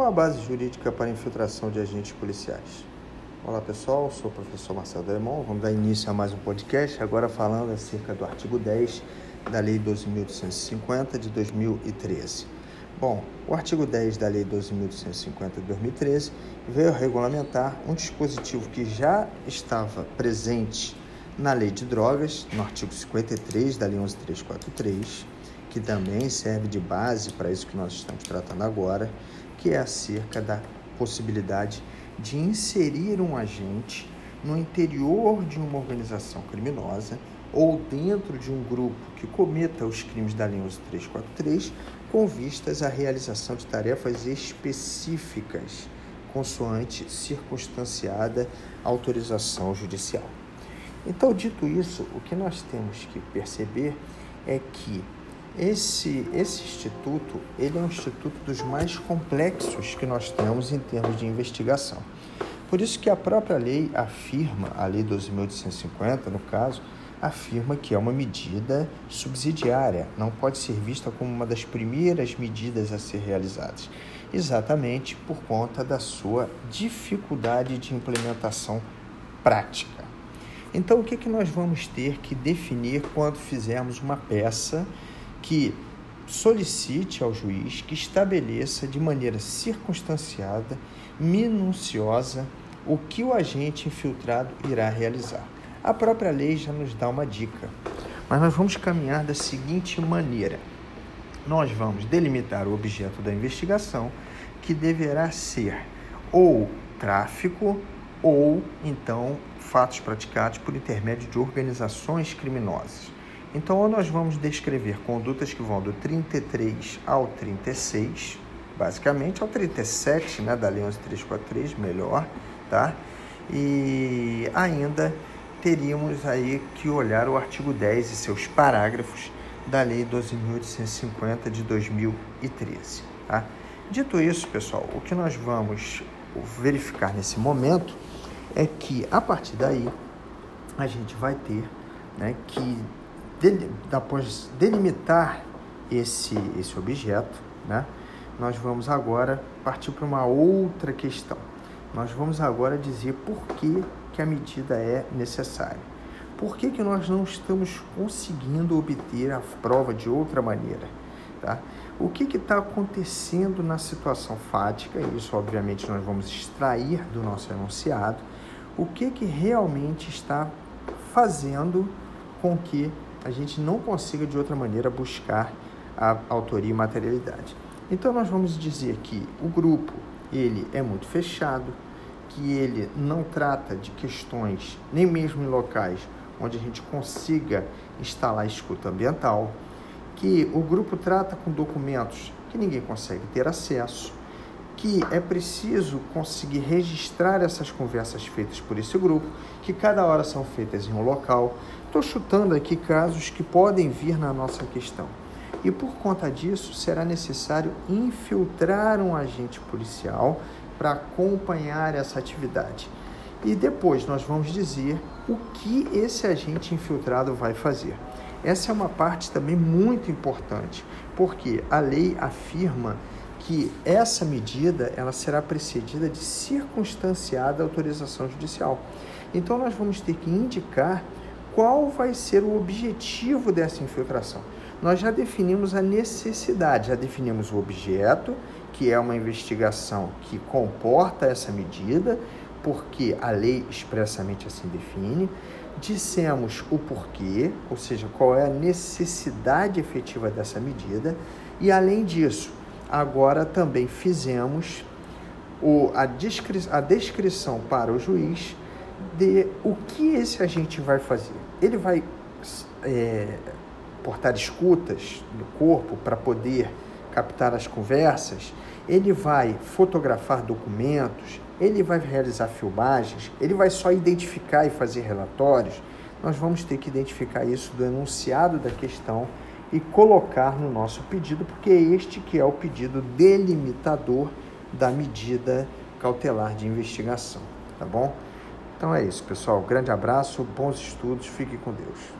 qual a base jurídica para infiltração de agentes policiais? Olá pessoal, sou o professor Marcelo Delemon. Vamos dar início a mais um podcast, agora falando acerca do artigo 10 da Lei 12.850 de 2013. Bom, o artigo 10 da Lei 12.850 de 2013 veio regulamentar um dispositivo que já estava presente na Lei de Drogas, no artigo 53 da Lei 11343, que também serve de base para isso que nós estamos tratando agora, que é acerca da possibilidade de inserir um agente no interior de uma organização criminosa ou dentro de um grupo que cometa os crimes da Lei 11343 com vistas à realização de tarefas específicas, consoante circunstanciada autorização judicial. Então, dito isso, o que nós temos que perceber é que esse, esse instituto ele é um instituto dos mais complexos que nós temos em termos de investigação. Por isso que a própria lei afirma, a lei 12.850, no caso, afirma que é uma medida subsidiária, não pode ser vista como uma das primeiras medidas a ser realizadas, exatamente por conta da sua dificuldade de implementação prática. Então, o que, que nós vamos ter que definir quando fizermos uma peça que solicite ao juiz que estabeleça de maneira circunstanciada, minuciosa, o que o agente infiltrado irá realizar? A própria lei já nos dá uma dica, mas nós vamos caminhar da seguinte maneira: nós vamos delimitar o objeto da investigação, que deverá ser ou tráfico ou então fatos praticados por intermédio de organizações criminosas. Então, ou nós vamos descrever condutas que vão do 33 ao 36, basicamente ao 37, né, da Lei 11343, melhor, tá? E ainda teríamos aí que olhar o artigo 10 e seus parágrafos da Lei 12.850 de 2013, tá? Dito isso, pessoal, o que nós vamos verificar nesse momento é que a partir daí a gente vai ter né, que após delimitar esse, esse objeto, né, nós vamos agora partir para uma outra questão. Nós vamos agora dizer por que, que a medida é necessária. Por que, que nós não estamos conseguindo obter a prova de outra maneira? Tá? O que está acontecendo na situação fática? Isso, obviamente, nós vamos extrair do nosso enunciado. O que, que realmente está fazendo com que a gente não consiga de outra maneira buscar a autoria e materialidade. Então nós vamos dizer que o grupo ele é muito fechado, que ele não trata de questões nem mesmo em locais onde a gente consiga instalar escuta ambiental, que o grupo trata com documentos que ninguém consegue ter acesso, que é preciso conseguir registrar essas conversas feitas por esse grupo, que cada hora são feitas em um local. Estou chutando aqui casos que podem vir na nossa questão. E por conta disso, será necessário infiltrar um agente policial para acompanhar essa atividade. E depois nós vamos dizer o que esse agente infiltrado vai fazer. Essa é uma parte também muito importante, porque a lei afirma que essa medida ela será precedida de circunstanciada autorização judicial. Então nós vamos ter que indicar qual vai ser o objetivo dessa infiltração. Nós já definimos a necessidade, já definimos o objeto, que é uma investigação que comporta essa medida, porque a lei expressamente assim define. Dissemos o porquê, ou seja, qual é a necessidade efetiva dessa medida, e além disso, agora também fizemos o, a, descri a descrição para o juiz de o que esse agente vai fazer. Ele vai é, portar escutas no corpo para poder captar as conversas, ele vai fotografar documentos, ele vai realizar filmagens, ele vai só identificar e fazer relatórios. Nós vamos ter que identificar isso do enunciado da questão e colocar no nosso pedido, porque é este que é o pedido delimitador da medida cautelar de investigação, tá bom? Então é isso, pessoal. Grande abraço, bons estudos, fique com Deus.